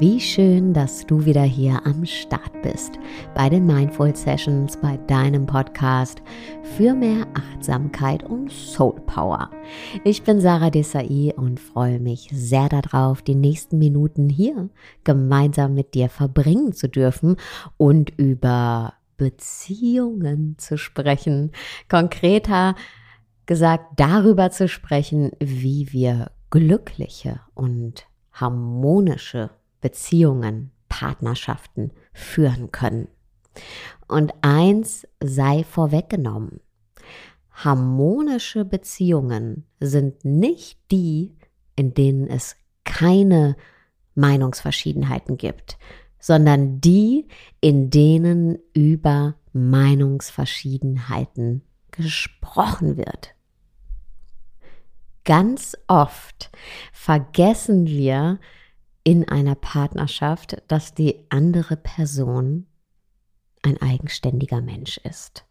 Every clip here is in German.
Wie schön, dass du wieder hier am Start bist bei den Mindful Sessions, bei deinem Podcast für mehr Achtsamkeit und Soul Power. Ich bin Sarah Desai und freue mich sehr darauf, die nächsten Minuten hier gemeinsam mit dir verbringen zu dürfen und über Beziehungen zu sprechen. Konkreter gesagt, darüber zu sprechen, wie wir glückliche und harmonische Beziehungen, Partnerschaften führen können. Und eins sei vorweggenommen. Harmonische Beziehungen sind nicht die, in denen es keine Meinungsverschiedenheiten gibt, sondern die, in denen über Meinungsverschiedenheiten gesprochen wird. Ganz oft vergessen wir in einer Partnerschaft, dass die andere Person ein eigenständiger Mensch ist.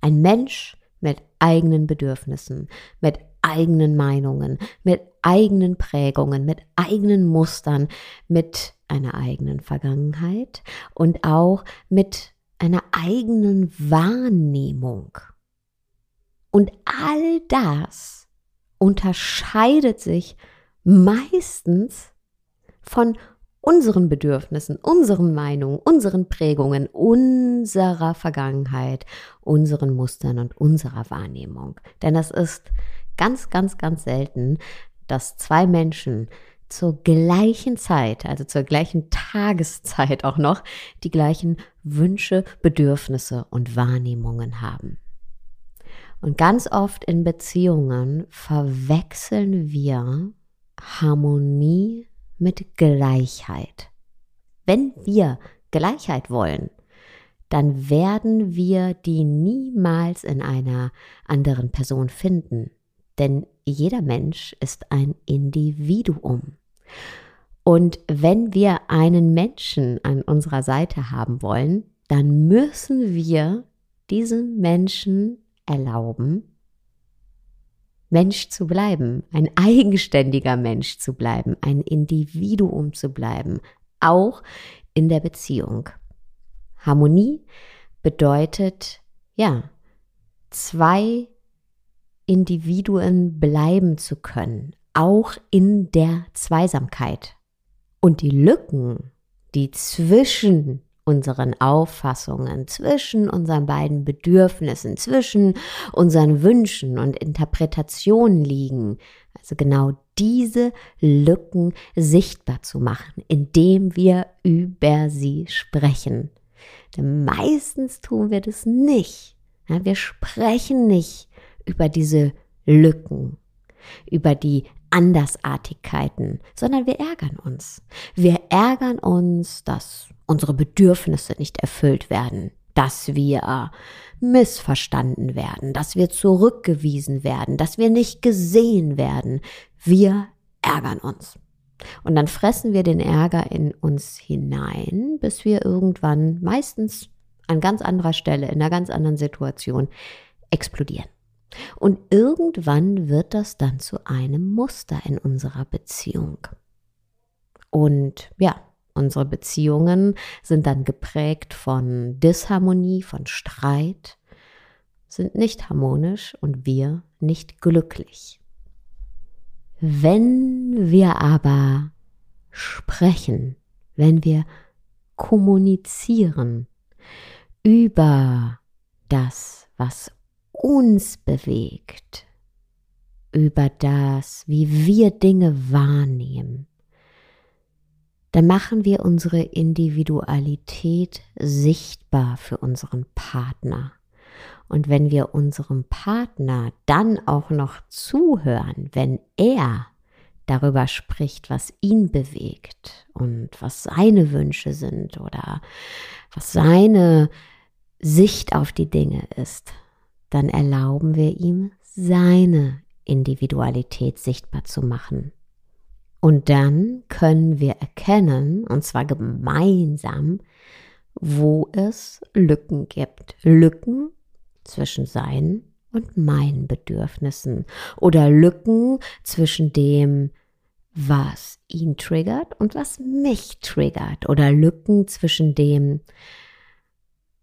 Ein Mensch mit eigenen Bedürfnissen, mit eigenen Meinungen, mit eigenen Prägungen, mit eigenen Mustern, mit einer eigenen Vergangenheit und auch mit einer eigenen Wahrnehmung. Und all das unterscheidet sich meistens von unseren Bedürfnissen, unseren Meinungen, unseren Prägungen, unserer Vergangenheit, unseren Mustern und unserer Wahrnehmung. Denn es ist ganz, ganz, ganz selten, dass zwei Menschen zur gleichen Zeit, also zur gleichen Tageszeit auch noch, die gleichen Wünsche, Bedürfnisse und Wahrnehmungen haben. Und ganz oft in Beziehungen verwechseln wir Harmonie mit Gleichheit. Wenn wir Gleichheit wollen, dann werden wir die niemals in einer anderen Person finden. Denn jeder Mensch ist ein Individuum. Und wenn wir einen Menschen an unserer Seite haben wollen, dann müssen wir diesem Menschen erlauben, Mensch zu bleiben, ein eigenständiger Mensch zu bleiben, ein Individuum zu bleiben, auch in der Beziehung. Harmonie bedeutet, ja, zwei Individuen bleiben zu können, auch in der Zweisamkeit. Und die Lücken, die zwischen unseren Auffassungen, zwischen unseren beiden Bedürfnissen, zwischen unseren Wünschen und Interpretationen liegen. Also genau diese Lücken sichtbar zu machen, indem wir über sie sprechen. Denn meistens tun wir das nicht. Wir sprechen nicht über diese Lücken, über die Andersartigkeiten, sondern wir ärgern uns. Wir ärgern uns, dass unsere Bedürfnisse nicht erfüllt werden, dass wir missverstanden werden, dass wir zurückgewiesen werden, dass wir nicht gesehen werden. Wir ärgern uns. Und dann fressen wir den Ärger in uns hinein, bis wir irgendwann meistens an ganz anderer Stelle, in einer ganz anderen Situation explodieren. Und irgendwann wird das dann zu einem Muster in unserer Beziehung. Und ja, Unsere Beziehungen sind dann geprägt von Disharmonie, von Streit, sind nicht harmonisch und wir nicht glücklich. Wenn wir aber sprechen, wenn wir kommunizieren über das, was uns bewegt, über das, wie wir Dinge wahrnehmen, dann machen wir unsere Individualität sichtbar für unseren Partner. Und wenn wir unserem Partner dann auch noch zuhören, wenn er darüber spricht, was ihn bewegt und was seine Wünsche sind oder was seine Sicht auf die Dinge ist, dann erlauben wir ihm seine Individualität sichtbar zu machen. Und dann können wir erkennen, und zwar gemeinsam, wo es Lücken gibt. Lücken zwischen seinen und meinen Bedürfnissen oder Lücken zwischen dem, was ihn triggert und was mich triggert oder Lücken zwischen dem,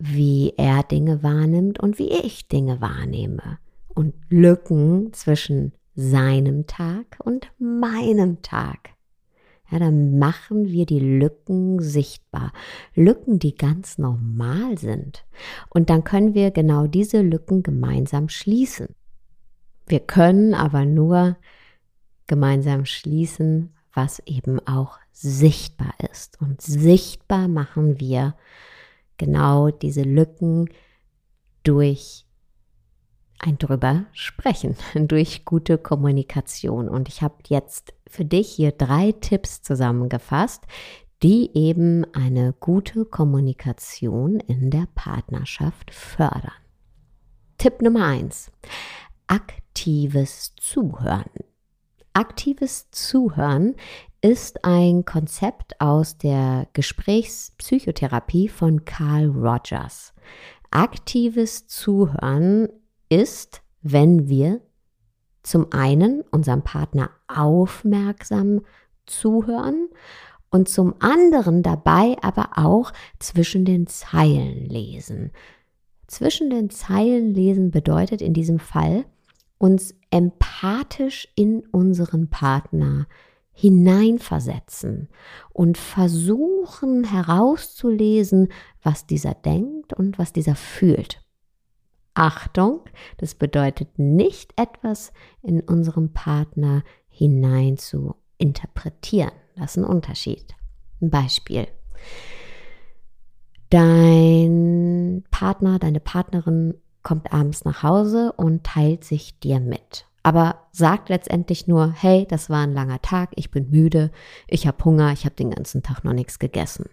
wie er Dinge wahrnimmt und wie ich Dinge wahrnehme und Lücken zwischen seinem Tag und meinem Tag. Ja, dann machen wir die Lücken sichtbar. Lücken, die ganz normal sind. Und dann können wir genau diese Lücken gemeinsam schließen. Wir können aber nur gemeinsam schließen, was eben auch sichtbar ist. Und sichtbar machen wir genau diese Lücken durch ein drüber sprechen, durch gute Kommunikation. Und ich habe jetzt für dich hier drei Tipps zusammengefasst, die eben eine gute Kommunikation in der Partnerschaft fördern. Tipp Nummer eins: Aktives Zuhören. Aktives Zuhören ist ein Konzept aus der Gesprächspsychotherapie von Carl Rogers. Aktives Zuhören ist, wenn wir zum einen unserem Partner aufmerksam zuhören und zum anderen dabei aber auch zwischen den Zeilen lesen. Zwischen den Zeilen lesen bedeutet in diesem Fall, uns empathisch in unseren Partner hineinversetzen und versuchen herauszulesen, was dieser denkt und was dieser fühlt. Achtung, das bedeutet nicht etwas in unserem Partner hinein zu interpretieren. Das ist ein Unterschied. Ein Beispiel. Dein Partner, deine Partnerin kommt abends nach Hause und teilt sich dir mit. Aber sagt letztendlich nur, hey, das war ein langer Tag, ich bin müde, ich habe Hunger, ich habe den ganzen Tag noch nichts gegessen.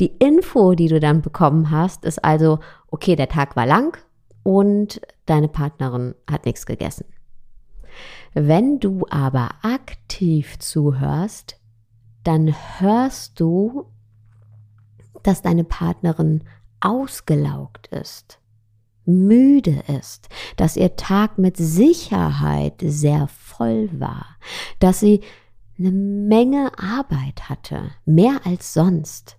Die Info, die du dann bekommen hast, ist also, okay, der Tag war lang und deine Partnerin hat nichts gegessen. Wenn du aber aktiv zuhörst, dann hörst du, dass deine Partnerin ausgelaugt ist, müde ist, dass ihr Tag mit Sicherheit sehr voll war, dass sie eine Menge Arbeit hatte, mehr als sonst.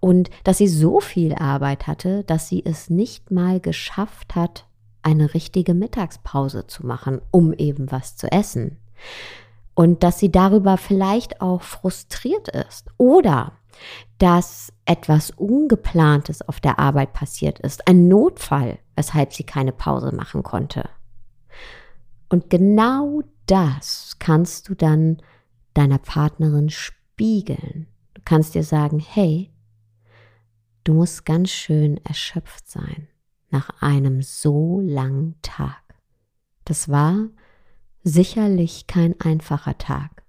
Und dass sie so viel Arbeit hatte, dass sie es nicht mal geschafft hat, eine richtige Mittagspause zu machen, um eben was zu essen. Und dass sie darüber vielleicht auch frustriert ist. Oder dass etwas Ungeplantes auf der Arbeit passiert ist, ein Notfall, weshalb sie keine Pause machen konnte. Und genau das kannst du dann deiner Partnerin spiegeln. Du kannst dir sagen, hey, du musst ganz schön erschöpft sein nach einem so langen Tag. Das war sicherlich kein einfacher Tag.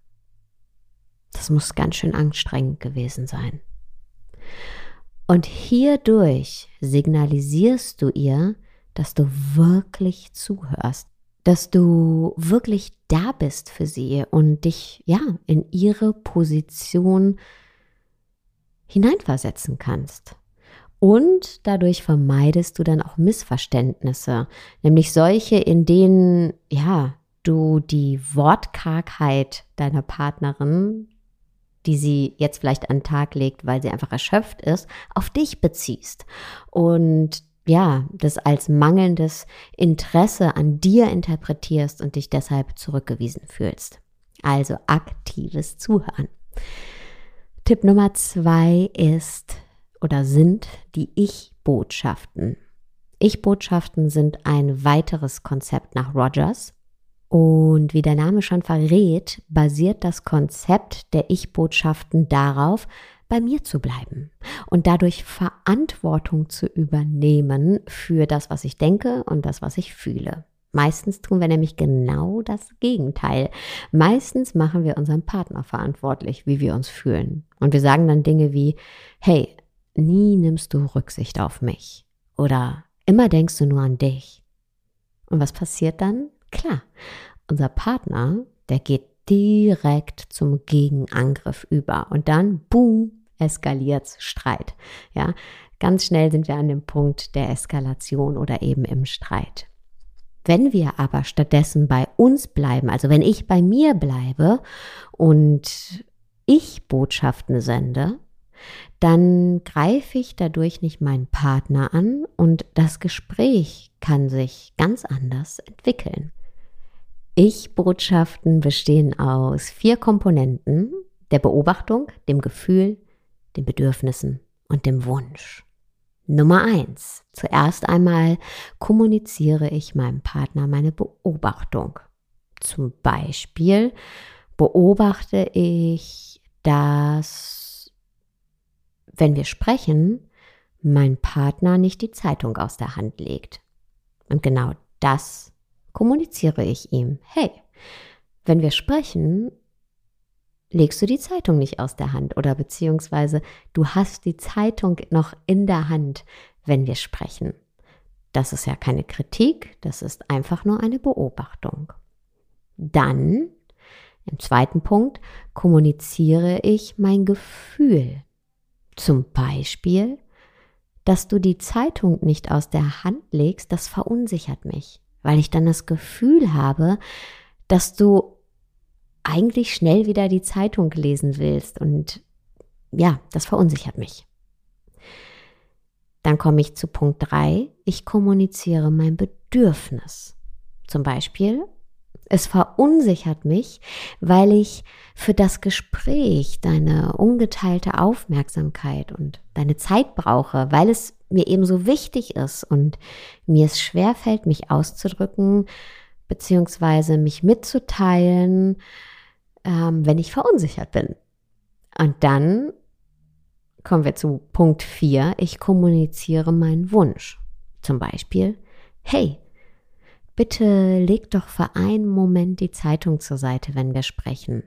Das muss ganz schön anstrengend gewesen sein. Und hierdurch signalisierst du ihr, dass du wirklich zuhörst, dass du wirklich da bist für sie und dich ja in ihre Position hineinversetzen kannst. Und dadurch vermeidest du dann auch Missverständnisse, nämlich solche, in denen ja du die Wortkargheit deiner Partnerin die sie jetzt vielleicht an den Tag legt, weil sie einfach erschöpft ist, auf dich beziehst. Und ja, das als mangelndes Interesse an dir interpretierst und dich deshalb zurückgewiesen fühlst. Also aktives Zuhören. Tipp Nummer zwei ist oder sind die Ich-Botschaften. Ich-Botschaften sind ein weiteres Konzept nach Rogers und wie der Name schon verrät, basiert das Konzept der Ich-Botschaften darauf, bei mir zu bleiben und dadurch Verantwortung zu übernehmen für das, was ich denke und das, was ich fühle. Meistens tun wir nämlich genau das Gegenteil. Meistens machen wir unseren Partner verantwortlich, wie wir uns fühlen. Und wir sagen dann Dinge wie, hey, nie nimmst du Rücksicht auf mich. Oder immer denkst du nur an dich. Und was passiert dann? Klar, unser Partner, der geht direkt zum Gegenangriff über und dann, boom, eskaliert Streit. Ja, ganz schnell sind wir an dem Punkt der Eskalation oder eben im Streit. Wenn wir aber stattdessen bei uns bleiben, also wenn ich bei mir bleibe und ich Botschaften sende, dann greife ich dadurch nicht meinen Partner an und das Gespräch kann sich ganz anders entwickeln. Ich-Botschaften bestehen aus vier Komponenten, der Beobachtung, dem Gefühl, den Bedürfnissen und dem Wunsch. Nummer eins. Zuerst einmal kommuniziere ich meinem Partner meine Beobachtung. Zum Beispiel beobachte ich, dass, wenn wir sprechen, mein Partner nicht die Zeitung aus der Hand legt. Und genau das kommuniziere ich ihm. Hey, wenn wir sprechen, legst du die Zeitung nicht aus der Hand oder beziehungsweise du hast die Zeitung noch in der Hand, wenn wir sprechen. Das ist ja keine Kritik, das ist einfach nur eine Beobachtung. Dann, im zweiten Punkt, kommuniziere ich mein Gefühl. Zum Beispiel, dass du die Zeitung nicht aus der Hand legst, das verunsichert mich, weil ich dann das Gefühl habe, dass du eigentlich schnell wieder die Zeitung lesen willst. Und ja, das verunsichert mich. Dann komme ich zu Punkt 3. Ich kommuniziere mein Bedürfnis. Zum Beispiel, es verunsichert mich, weil ich für das Gespräch deine ungeteilte Aufmerksamkeit und deine Zeit brauche, weil es mir eben so wichtig ist und mir es schwerfällt, mich auszudrücken, beziehungsweise mich mitzuteilen, ähm, wenn ich verunsichert bin. Und dann kommen wir zu Punkt 4. Ich kommuniziere meinen Wunsch. Zum Beispiel, hey, bitte leg doch für einen Moment die Zeitung zur Seite, wenn wir sprechen.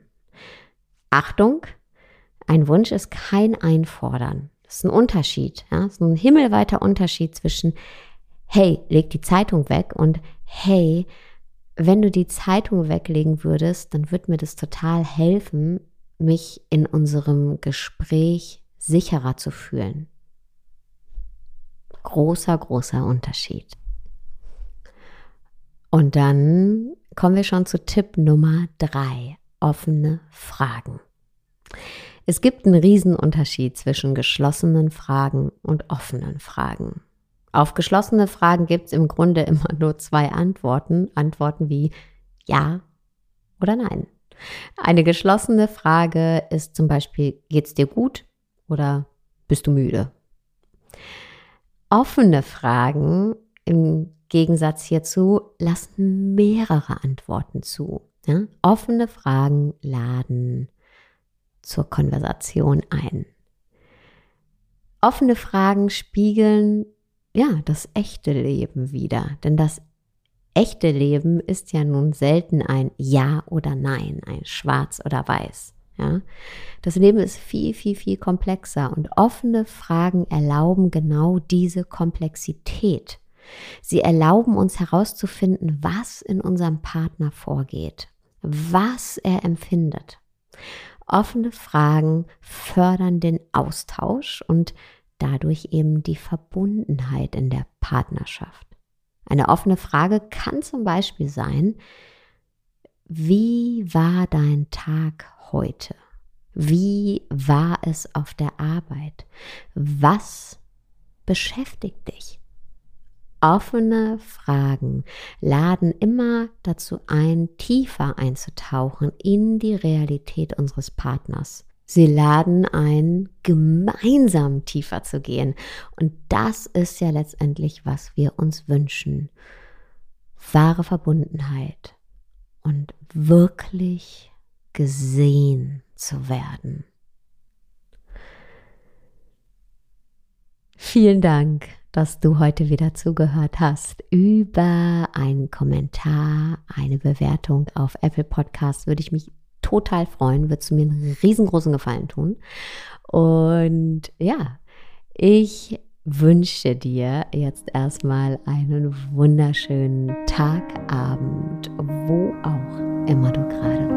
Achtung, ein Wunsch ist kein Einfordern. Das ist ein Unterschied. Ja? Das ist ein himmelweiter Unterschied zwischen, hey, leg die Zeitung weg und hey, wenn du die Zeitung weglegen würdest, dann würde mir das total helfen, mich in unserem Gespräch sicherer zu fühlen. Großer, großer Unterschied. Und dann kommen wir schon zu Tipp Nummer drei, offene Fragen. Es gibt einen Riesenunterschied zwischen geschlossenen Fragen und offenen Fragen. Auf geschlossene Fragen gibt es im Grunde immer nur zwei Antworten. Antworten wie Ja oder Nein. Eine geschlossene Frage ist zum Beispiel, geht's dir gut oder bist du müde? Offene Fragen im Gegensatz hierzu lassen mehrere Antworten zu. Ja? Offene Fragen laden zur Konversation ein. Offene Fragen spiegeln ja, das echte Leben wieder. Denn das echte Leben ist ja nun selten ein Ja oder Nein, ein Schwarz oder Weiß. Ja, das Leben ist viel, viel, viel komplexer und offene Fragen erlauben genau diese Komplexität. Sie erlauben uns herauszufinden, was in unserem Partner vorgeht, was er empfindet. Offene Fragen fördern den Austausch und dadurch eben die Verbundenheit in der Partnerschaft. Eine offene Frage kann zum Beispiel sein, wie war dein Tag heute? Wie war es auf der Arbeit? Was beschäftigt dich? Offene Fragen laden immer dazu ein, tiefer einzutauchen in die Realität unseres Partners. Sie laden ein, gemeinsam tiefer zu gehen. Und das ist ja letztendlich, was wir uns wünschen. Wahre Verbundenheit und wirklich gesehen zu werden. Vielen Dank, dass du heute wieder zugehört hast. Über einen Kommentar, eine Bewertung auf Apple Podcast würde ich mich total freuen, würdest du mir einen riesengroßen Gefallen tun. Und ja, ich wünsche dir jetzt erstmal einen wunderschönen Tag, Abend, wo auch immer du gerade